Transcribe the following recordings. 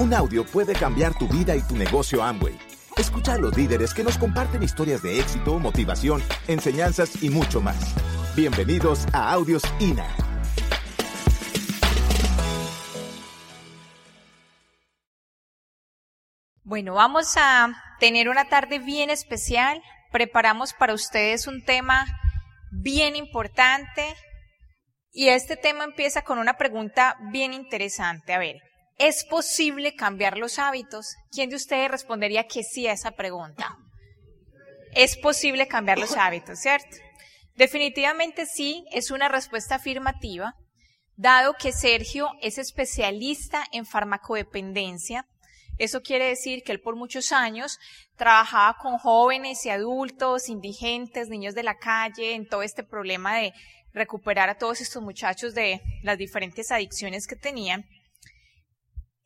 Un audio puede cambiar tu vida y tu negocio Amway. Escucha a los líderes que nos comparten historias de éxito, motivación, enseñanzas y mucho más. Bienvenidos a Audios INA. Bueno, vamos a tener una tarde bien especial. Preparamos para ustedes un tema bien importante y este tema empieza con una pregunta bien interesante. A ver, ¿es posible cambiar los hábitos? ¿Quién de ustedes respondería que sí a esa pregunta? Es posible cambiar los hábitos, ¿cierto? Definitivamente sí, es una respuesta afirmativa, dado que Sergio es especialista en farmacodependencia. Eso quiere decir que él por muchos años trabajaba con jóvenes y adultos, indigentes, niños de la calle, en todo este problema de recuperar a todos estos muchachos de las diferentes adicciones que tenían.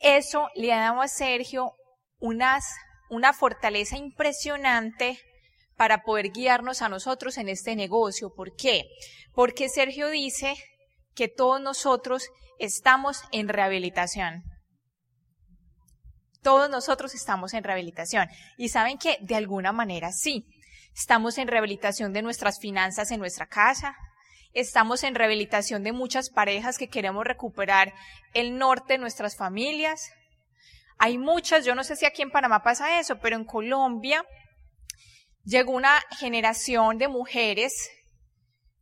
Eso le ha dado a Sergio una fortaleza impresionante para poder guiarnos a nosotros en este negocio. ¿Por qué? Porque Sergio dice que todos nosotros estamos en rehabilitación. Todos nosotros estamos en rehabilitación. Y saben que de alguna manera sí. Estamos en rehabilitación de nuestras finanzas en nuestra casa. Estamos en rehabilitación de muchas parejas que queremos recuperar el norte de nuestras familias. Hay muchas, yo no sé si aquí en Panamá pasa eso, pero en Colombia llegó una generación de mujeres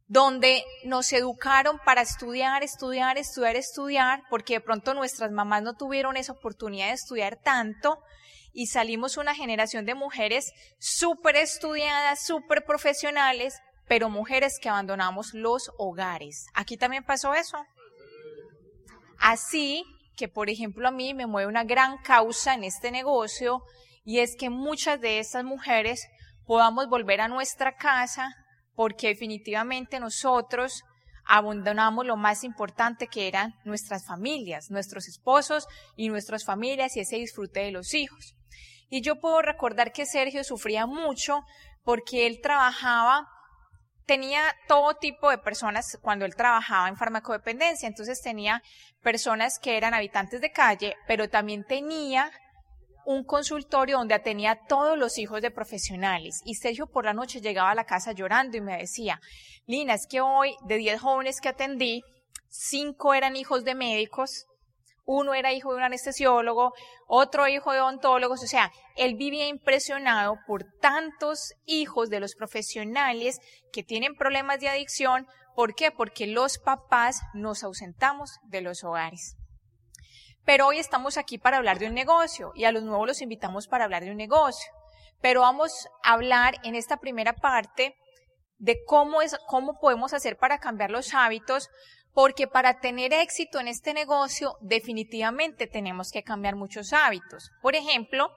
donde nos educaron para estudiar, estudiar, estudiar, estudiar, porque de pronto nuestras mamás no tuvieron esa oportunidad de estudiar tanto y salimos una generación de mujeres súper estudiadas, súper profesionales, pero mujeres que abandonamos los hogares. Aquí también pasó eso. Así que, por ejemplo, a mí me mueve una gran causa en este negocio y es que muchas de estas mujeres podamos volver a nuestra casa porque definitivamente nosotros abandonamos lo más importante que eran nuestras familias, nuestros esposos y nuestras familias y ese disfrute de los hijos. Y yo puedo recordar que Sergio sufría mucho porque él trabajaba, tenía todo tipo de personas cuando él trabajaba en farmacodependencia, entonces tenía personas que eran habitantes de calle, pero también tenía un consultorio donde atendía a todos los hijos de profesionales. Y Sergio por la noche llegaba a la casa llorando y me decía, Lina, es que hoy de 10 jóvenes que atendí, 5 eran hijos de médicos, uno era hijo de un anestesiólogo, otro hijo de odontólogos, o sea, él vivía impresionado por tantos hijos de los profesionales que tienen problemas de adicción. ¿Por qué? Porque los papás nos ausentamos de los hogares. Pero hoy estamos aquí para hablar de un negocio y a los nuevos los invitamos para hablar de un negocio. Pero vamos a hablar en esta primera parte de cómo es, cómo podemos hacer para cambiar los hábitos, porque para tener éxito en este negocio definitivamente tenemos que cambiar muchos hábitos. Por ejemplo,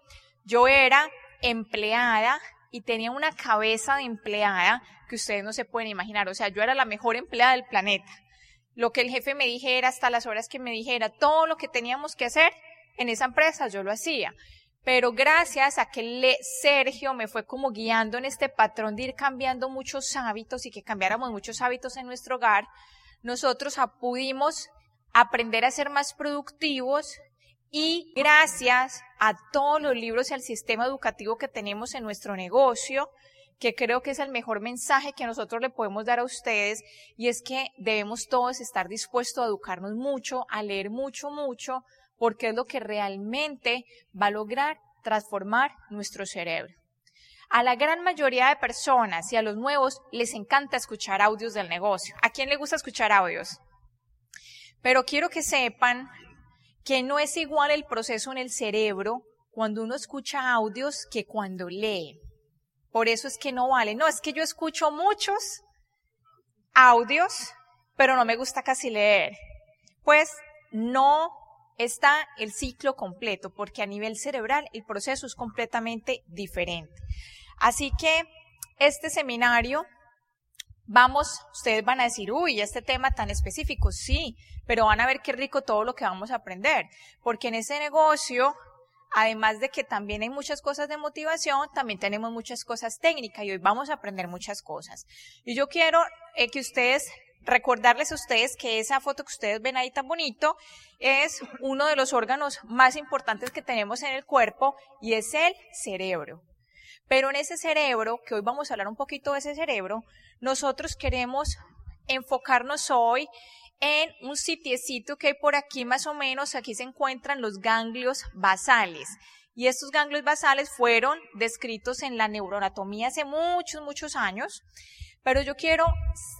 yo era empleada y tenía una cabeza de empleada que ustedes no se pueden imaginar. O sea, yo era la mejor empleada del planeta lo que el jefe me dijera, hasta las horas que me dijera, todo lo que teníamos que hacer en esa empresa, yo lo hacía. Pero gracias a que Sergio me fue como guiando en este patrón de ir cambiando muchos hábitos y que cambiáramos muchos hábitos en nuestro hogar, nosotros pudimos aprender a ser más productivos y gracias a todos los libros y al sistema educativo que tenemos en nuestro negocio, que creo que es el mejor mensaje que nosotros le podemos dar a ustedes y es que debemos todos estar dispuestos a educarnos mucho, a leer mucho, mucho, porque es lo que realmente va a lograr transformar nuestro cerebro. A la gran mayoría de personas y a los nuevos les encanta escuchar audios del negocio. ¿A quién le gusta escuchar audios? Pero quiero que sepan que no es igual el proceso en el cerebro cuando uno escucha audios que cuando lee. Por eso es que no vale. No, es que yo escucho muchos audios, pero no me gusta casi leer. Pues no está el ciclo completo, porque a nivel cerebral el proceso es completamente diferente. Así que este seminario, vamos, ustedes van a decir, uy, este tema tan específico, sí, pero van a ver qué rico todo lo que vamos a aprender, porque en ese negocio además de que también hay muchas cosas de motivación, también tenemos muchas cosas técnicas y hoy vamos a aprender muchas cosas. Y yo quiero eh, que ustedes recordarles a ustedes que esa foto que ustedes ven ahí tan bonito es uno de los órganos más importantes que tenemos en el cuerpo y es el cerebro. Pero en ese cerebro, que hoy vamos a hablar un poquito de ese cerebro, nosotros queremos enfocarnos hoy en un sitiecito que hay por aquí más o menos, aquí se encuentran los ganglios basales. Y estos ganglios basales fueron descritos en la neuroanatomía hace muchos, muchos años. Pero yo quiero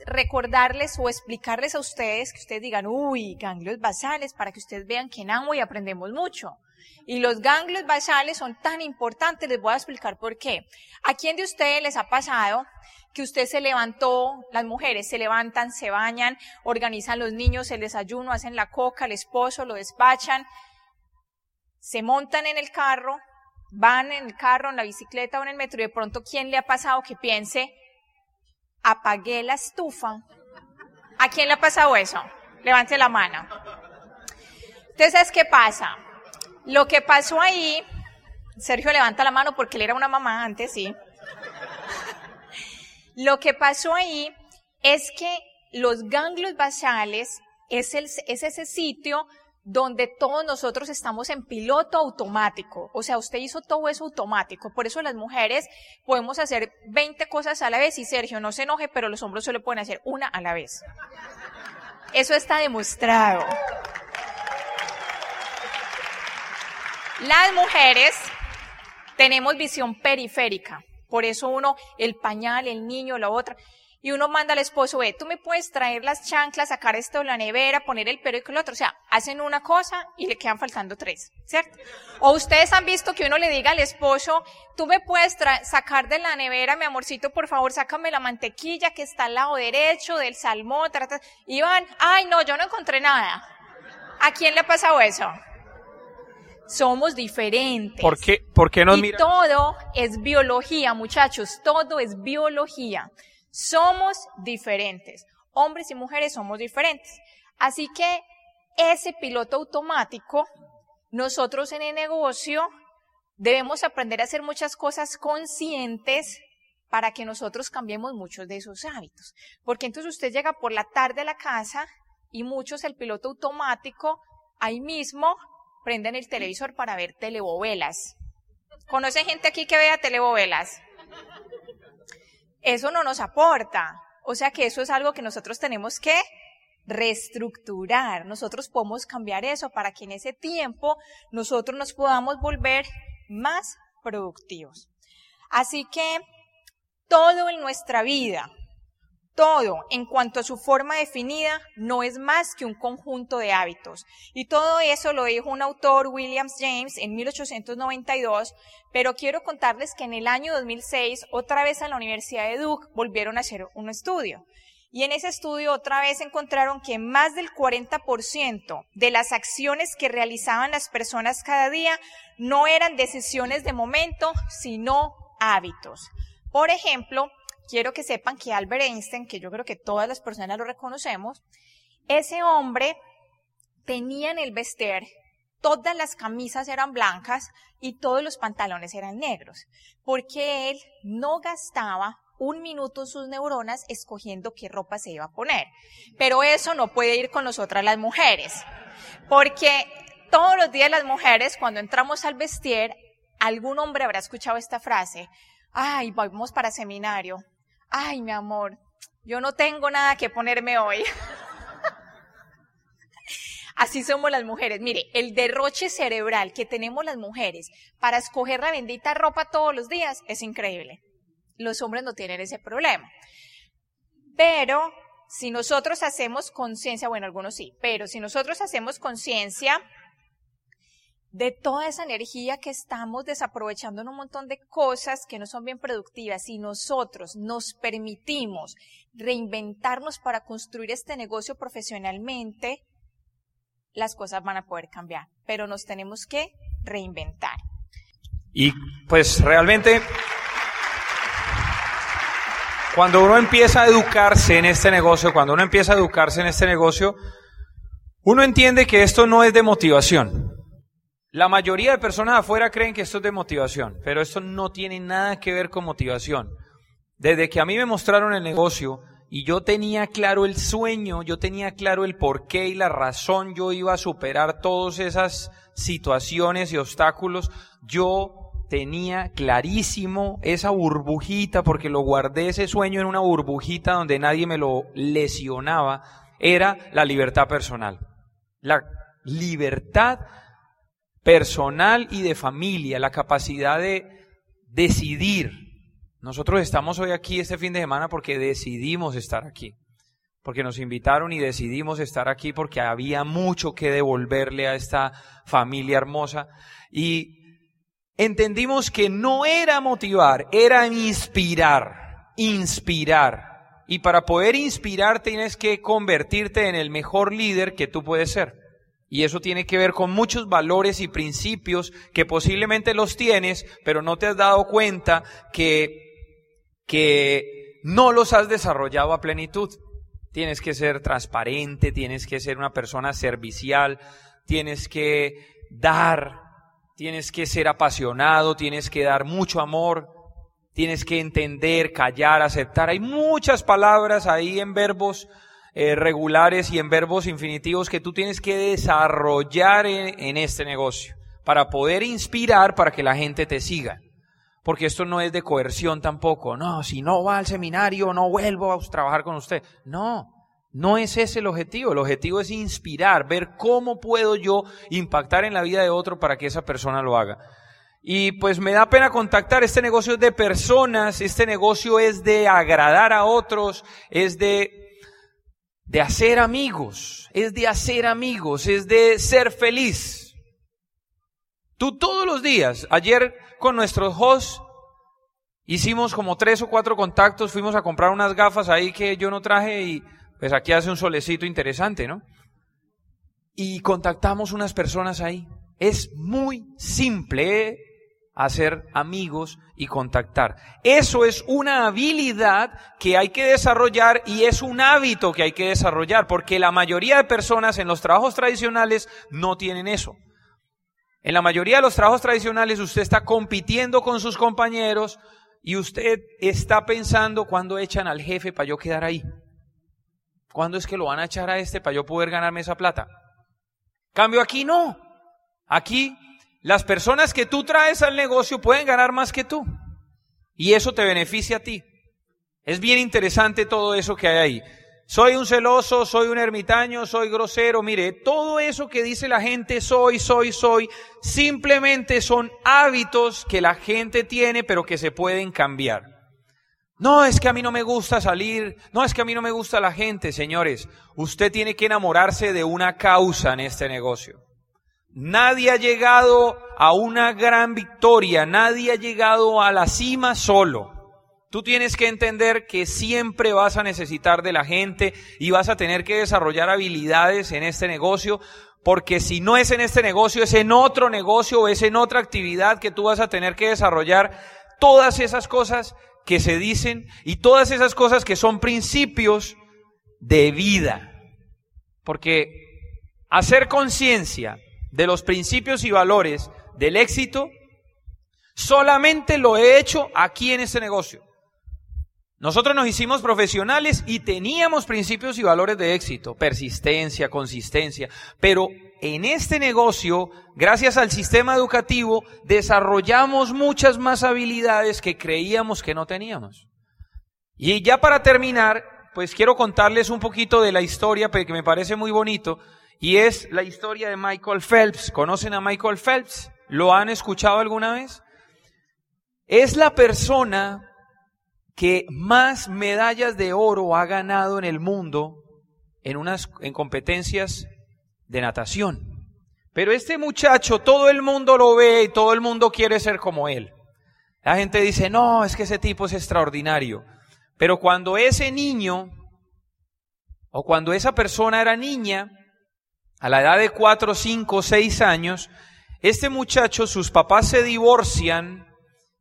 recordarles o explicarles a ustedes que ustedes digan, uy, ganglios basales, para que ustedes vean que en y aprendemos mucho. Y los ganglios basales son tan importantes, les voy a explicar por qué. ¿A quién de ustedes les ha pasado que usted se levantó, las mujeres se levantan, se bañan, organizan los niños, el desayuno, hacen la coca, el esposo, lo despachan, se montan en el carro, van en el carro, en la bicicleta o en el metro y de pronto, ¿quién le ha pasado que piense, apagué la estufa. ¿A quién le ha pasado eso? Levante la mano. Entonces, ¿qué pasa? Lo que pasó ahí, Sergio levanta la mano porque él era una mamá antes, sí. Lo que pasó ahí es que los ganglios basales es, ese sitio donde todos nosotros estamos en piloto automático. O sea, usted hizo todo eso automático. Por eso las mujeres podemos hacer 20 cosas a la vez y Sergio no se enoje, pero los hombres solo pueden hacer una a la vez. Eso está demostrado. Las mujeres tenemos visión periférica. Por eso uno, el pañal, el niño, la otra y uno manda al esposo, ve, tú me puedes traer las chanclas, sacar esto de la nevera, poner el y el otro. O sea, hacen una cosa y le quedan faltando tres, ¿cierto? O ustedes han visto que uno le diga al esposo, tú me puedes sacar de la nevera, mi amorcito, por favor, sácame la mantequilla que está al lado derecho del salmón, y van, ay, no, yo no encontré nada. ¿A quién le ha pasado eso? Somos diferentes. ¿Por qué, por qué nos y todo es biología, muchachos, todo es biología. Somos diferentes. Hombres y mujeres somos diferentes. Así que ese piloto automático, nosotros en el negocio debemos aprender a hacer muchas cosas conscientes para que nosotros cambiemos muchos de esos hábitos. Porque entonces usted llega por la tarde a la casa y muchos el piloto automático ahí mismo prenden el televisor para ver telebovelas. ¿Conoce gente aquí que vea telebovelas? eso no nos aporta. O sea que eso es algo que nosotros tenemos que reestructurar. Nosotros podemos cambiar eso para que en ese tiempo nosotros nos podamos volver más productivos. Así que todo en nuestra vida, todo, en cuanto a su forma definida, no es más que un conjunto de hábitos. Y todo eso lo dijo un autor, Williams James, en 1892, pero quiero contarles que en el año 2006, otra vez en la Universidad de Duke, volvieron a hacer un estudio. Y en ese estudio otra vez encontraron que más del 40% de las acciones que realizaban las personas cada día no eran decisiones de momento, sino hábitos. Por ejemplo, quiero que sepan que Albert Einstein, que yo creo que todas las personas lo reconocemos, ese hombre tenía en el vestir, todas las camisas eran blancas y todos los pantalones eran negros, porque él no gastaba un minuto sus neuronas escogiendo qué ropa se iba a poner. Pero eso no puede ir con nosotras las mujeres, porque todos los días las mujeres, cuando entramos al vestir, algún hombre habrá escuchado esta frase, ay, vamos para seminario, ay, mi amor, yo no tengo nada que ponerme hoy. Así somos las mujeres. Mire, el derroche cerebral que tenemos las mujeres para escoger la bendita ropa todos los días es increíble. Los hombres no tienen ese problema. Pero si nosotros hacemos conciencia, bueno, algunos sí, pero si nosotros hacemos conciencia de toda esa energía que estamos desaprovechando en un montón de cosas que no son bien productivas y nosotros nos permitimos reinventarnos para construir este negocio profesionalmente, las cosas van a poder cambiar, pero nos tenemos que reinventar. Y pues realmente, cuando uno empieza a educarse en este negocio, cuando uno empieza a educarse en este negocio, uno entiende que esto no es de motivación. La mayoría de personas afuera creen que esto es de motivación, pero esto no tiene nada que ver con motivación. Desde que a mí me mostraron el negocio y yo tenía claro el sueño, yo tenía claro el porqué y la razón, yo iba a superar todas esas situaciones y obstáculos, yo tenía clarísimo esa burbujita, porque lo guardé ese sueño en una burbujita donde nadie me lo lesionaba, era la libertad personal. La libertad personal y de familia, la capacidad de decidir, nosotros estamos hoy aquí este fin de semana porque decidimos estar aquí, porque nos invitaron y decidimos estar aquí porque había mucho que devolverle a esta familia hermosa y entendimos que no era motivar, era inspirar, inspirar. Y para poder inspirar tienes que convertirte en el mejor líder que tú puedes ser. Y eso tiene que ver con muchos valores y principios que posiblemente los tienes, pero no te has dado cuenta que que no los has desarrollado a plenitud. Tienes que ser transparente, tienes que ser una persona servicial, tienes que dar, tienes que ser apasionado, tienes que dar mucho amor, tienes que entender, callar, aceptar. Hay muchas palabras ahí en verbos eh, regulares y en verbos infinitivos que tú tienes que desarrollar en este negocio para poder inspirar para que la gente te siga porque esto no es de coerción tampoco. No, si no va al seminario, no vuelvo a trabajar con usted. No, no es ese el objetivo. El objetivo es inspirar, ver cómo puedo yo impactar en la vida de otro para que esa persona lo haga. Y pues me da pena contactar, este negocio es de personas, este negocio es de agradar a otros, es de, de hacer amigos, es de hacer amigos, es de ser feliz. Tú todos los días, ayer con nuestros hosts, hicimos como tres o cuatro contactos, fuimos a comprar unas gafas ahí que yo no traje y pues aquí hace un solecito interesante, ¿no? Y contactamos unas personas ahí. Es muy simple ¿eh? Hacer amigos y contactar. Eso es una habilidad que hay que desarrollar y es un hábito que hay que desarrollar, porque la mayoría de personas en los trabajos tradicionales no tienen eso. En la mayoría de los trabajos tradicionales usted está compitiendo con sus compañeros y usted está pensando cuándo echan al jefe para yo quedar ahí. ¿Cuándo es que lo van a echar a este para yo poder ganarme esa plata? Cambio aquí no. Aquí las personas que tú traes al negocio pueden ganar más que tú. Y eso te beneficia a ti. Es bien interesante todo eso que hay ahí soy un celoso, soy un ermitaño, soy grosero. Mire, todo eso que dice la gente, soy, soy, soy, simplemente son hábitos que la gente tiene, pero que se pueden cambiar. No, es que a mí no me gusta salir, no, es que a mí no me gusta la gente, señores. Usted tiene que enamorarse de una causa en este negocio. Nadie ha llegado a una gran victoria, nadie ha llegado a la cima solo. Tú tienes que entender que siempre vas a necesitar de la gente y vas a tener que desarrollar habilidades en este negocio, porque si no es en este negocio, es en otro negocio o es en otra actividad que tú vas a tener que desarrollar todas esas cosas que se dicen y todas esas cosas que son principios de vida. Porque hacer conciencia de los principios y valores del éxito, solamente lo he hecho aquí en este negocio. Nosotros nos hicimos profesionales y teníamos principios y valores de éxito, persistencia, consistencia, pero en este negocio, gracias al sistema educativo, desarrollamos muchas más habilidades que creíamos que no teníamos. Y ya para terminar, pues quiero contarles un poquito de la historia que me parece muy bonito, y es la historia de Michael Phelps. ¿Conocen a Michael Phelps? ¿Lo han escuchado alguna vez? Es la persona que más medallas de oro ha ganado en el mundo en unas en competencias de natación. Pero este muchacho todo el mundo lo ve y todo el mundo quiere ser como él. La gente dice, "No, es que ese tipo es extraordinario." Pero cuando ese niño o cuando esa persona era niña, a la edad de cuatro, cinco, seis años, este muchacho, sus papás se divorcian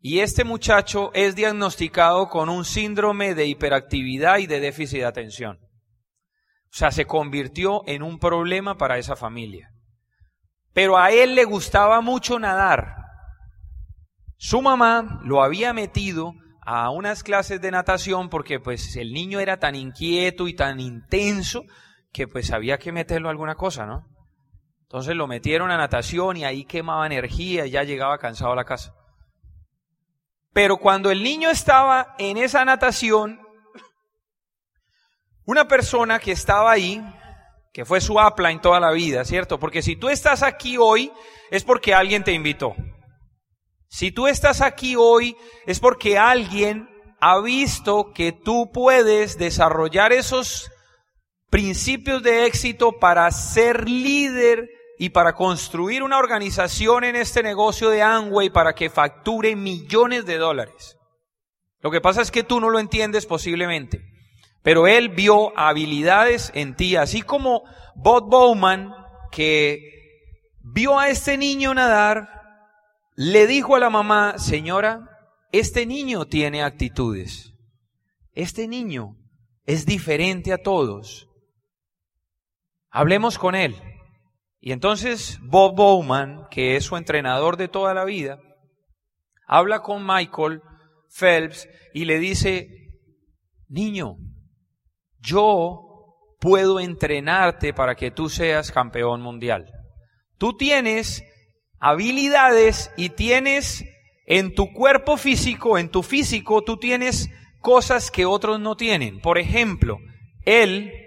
y este muchacho es diagnosticado con un síndrome de hiperactividad y de déficit de atención. O sea, se convirtió en un problema para esa familia. Pero a él le gustaba mucho nadar. Su mamá lo había metido a unas clases de natación porque pues el niño era tan inquieto y tan intenso que pues había que meterlo a alguna cosa, ¿no? Entonces lo metieron a natación y ahí quemaba energía y ya llegaba cansado a la casa. Pero cuando el niño estaba en esa natación, una persona que estaba ahí, que fue su en toda la vida, ¿cierto? Porque si tú estás aquí hoy es porque alguien te invitó. Si tú estás aquí hoy es porque alguien ha visto que tú puedes desarrollar esos principios de éxito para ser líder y para construir una organización en este negocio de Amway para que facture millones de dólares. Lo que pasa es que tú no lo entiendes posiblemente, pero él vio habilidades en ti, así como Bob Bowman, que vio a este niño nadar, le dijo a la mamá, señora, este niño tiene actitudes, este niño es diferente a todos, hablemos con él. Y entonces Bob Bowman, que es su entrenador de toda la vida, habla con Michael Phelps y le dice, niño, yo puedo entrenarte para que tú seas campeón mundial. Tú tienes habilidades y tienes en tu cuerpo físico, en tu físico, tú tienes cosas que otros no tienen. Por ejemplo, él,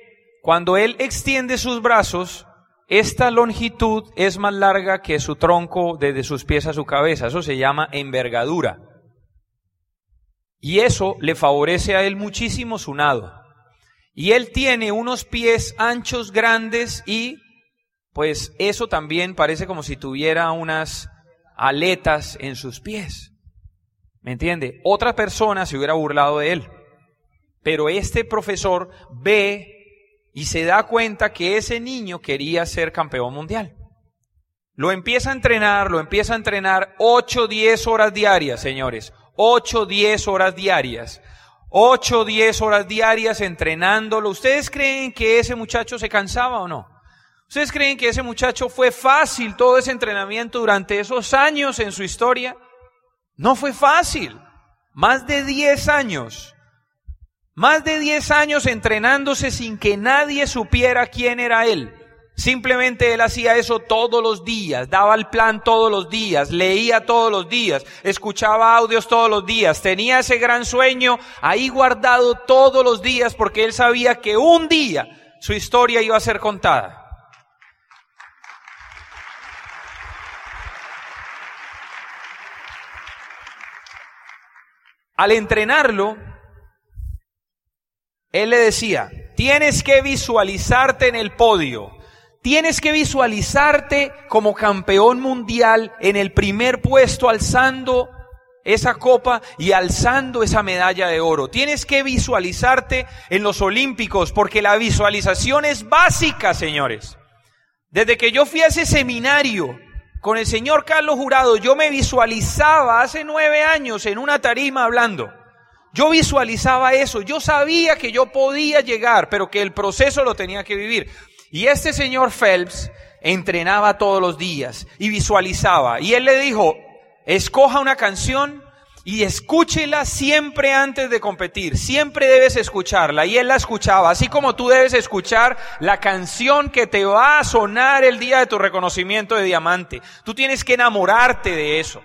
cuando él extiende sus brazos, esta longitud es más larga que su tronco desde sus pies a su cabeza. Eso se llama envergadura. Y eso le favorece a él muchísimo su nado. Y él tiene unos pies anchos, grandes y pues eso también parece como si tuviera unas aletas en sus pies. ¿Me entiende? Otra persona se hubiera burlado de él. Pero este profesor ve y se da cuenta que ese niño quería ser campeón mundial. Lo empieza a entrenar, lo empieza a entrenar 8, 10 horas diarias, señores. 8, 10 horas diarias. 8, 10 horas diarias entrenándolo. ¿Ustedes creen que ese muchacho se cansaba o no? ¿Ustedes creen que ese muchacho fue fácil todo ese entrenamiento durante esos años en su historia? No fue fácil. Más de 10 años. Más de 10 años entrenándose sin que nadie supiera quién era él. Simplemente él hacía eso todos los días, daba el plan todos los días, leía todos los días, escuchaba audios todos los días, tenía ese gran sueño ahí guardado todos los días porque él sabía que un día su historia iba a ser contada. Al entrenarlo, él le decía, tienes que visualizarte en el podio, tienes que visualizarte como campeón mundial en el primer puesto alzando esa copa y alzando esa medalla de oro. Tienes que visualizarte en los Olímpicos porque la visualización es básica, señores. Desde que yo fui a ese seminario con el señor Carlos Jurado, yo me visualizaba hace nueve años en una tarima hablando. Yo visualizaba eso, yo sabía que yo podía llegar, pero que el proceso lo tenía que vivir. Y este señor Phelps entrenaba todos los días y visualizaba. Y él le dijo, escoja una canción y escúchela siempre antes de competir. Siempre debes escucharla. Y él la escuchaba, así como tú debes escuchar la canción que te va a sonar el día de tu reconocimiento de diamante. Tú tienes que enamorarte de eso.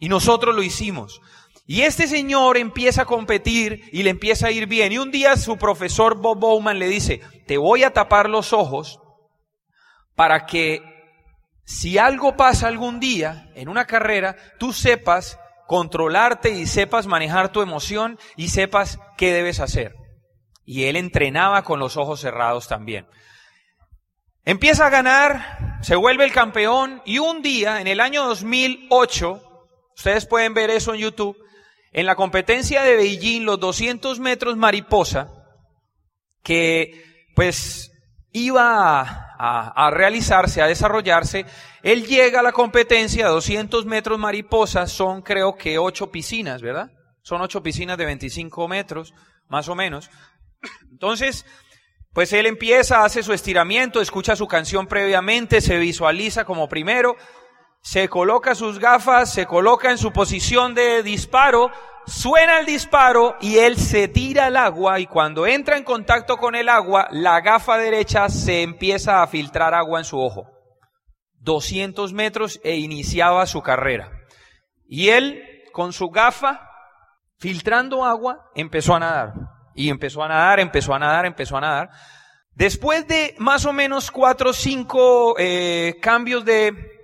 Y nosotros lo hicimos. Y este señor empieza a competir y le empieza a ir bien. Y un día su profesor Bob Bowman le dice, te voy a tapar los ojos para que si algo pasa algún día en una carrera, tú sepas controlarte y sepas manejar tu emoción y sepas qué debes hacer. Y él entrenaba con los ojos cerrados también. Empieza a ganar, se vuelve el campeón y un día, en el año 2008, ustedes pueden ver eso en YouTube, en la competencia de Beijing, los 200 metros mariposa, que pues iba a, realizarse, a desarrollarse, él llega a la competencia, 200 metros mariposa, son creo que ocho piscinas, ¿verdad? Son ocho piscinas de 25 metros, más o menos. Entonces, pues él empieza, hace su estiramiento, escucha su canción previamente, se visualiza como primero, se coloca sus gafas, se coloca en su posición de disparo suena el disparo y él se tira al agua y cuando entra en contacto con el agua, la gafa derecha se empieza a filtrar agua en su ojo. 200 metros e iniciaba su carrera. Y él, con su gafa, filtrando agua, empezó a nadar. Y empezó a nadar, empezó a nadar, empezó a nadar. Después de más o menos cuatro o cinco eh, cambios de,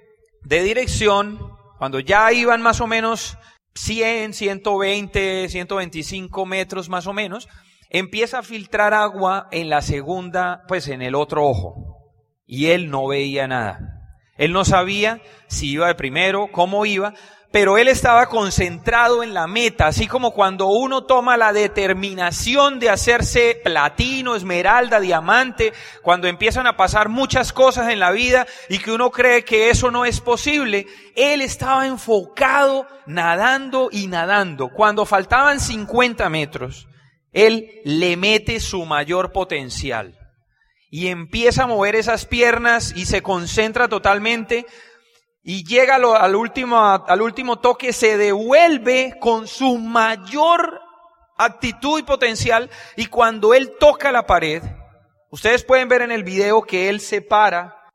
de dirección, cuando ya iban más o menos 100, 120, 125 metros más o menos, empieza a filtrar agua en la segunda, pues en el otro ojo. Y él no veía nada. Él no sabía si iba de primero, cómo iba, pero él estaba concentrado en la meta, así como cuando uno toma la determinación de hacerse platino, esmeralda, diamante, cuando empiezan a pasar muchas cosas en la vida y que uno cree que eso no es posible, él estaba enfocado nadando y nadando. Cuando faltaban 50 metros, él le mete su mayor potencial y empieza a mover esas piernas y se concentra totalmente y llega al último, toque, se devuelve con su mayor actitud y potencial y cuando él toca la pared, ustedes pueden ver en el video que él se para,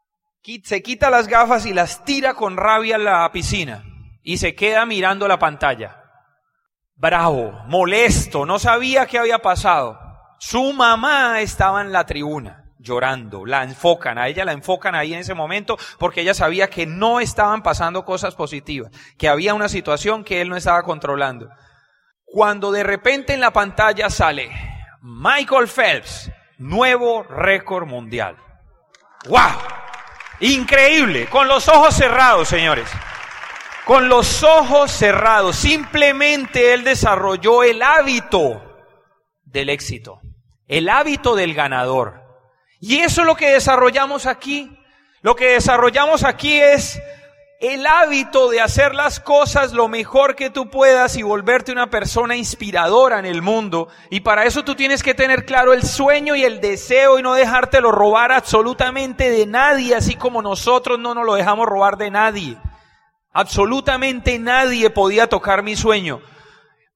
se quita las gafas y las tira con rabia a la piscina y se queda mirando la pantalla. Bravo, molesto, no sabía qué había pasado. Su mamá estaba en la tribuna llorando, la enfocan, a ella la enfocan ahí en ese momento porque ella sabía que no estaban pasando cosas positivas, que había una situación que él no estaba controlando. Cuando de repente en la pantalla sale Michael Phelps, nuevo récord mundial. ¡Wow! Increíble, con los ojos cerrados, señores. Con los ojos cerrados, simplemente él desarrolló el hábito del éxito, el hábito del ganador. Y eso es lo que desarrollamos aquí. Lo que desarrollamos aquí es el hábito de hacer las cosas lo mejor que tú puedas y volverte una persona inspiradora en el mundo. Y para eso tú tienes que tener claro el sueño y el deseo y no dejártelo robar absolutamente de nadie, así como nosotros no nos lo dejamos robar de nadie. Absolutamente nadie podía tocar mi sueño.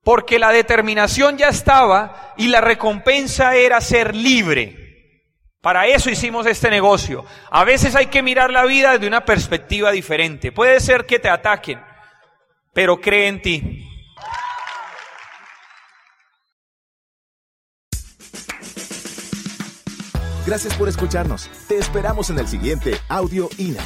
Porque la determinación ya estaba y la recompensa era ser libre. Para eso hicimos este negocio. A veces hay que mirar la vida desde una perspectiva diferente. Puede ser que te ataquen, pero cree en ti. Gracias por escucharnos. Te esperamos en el siguiente Audio INA.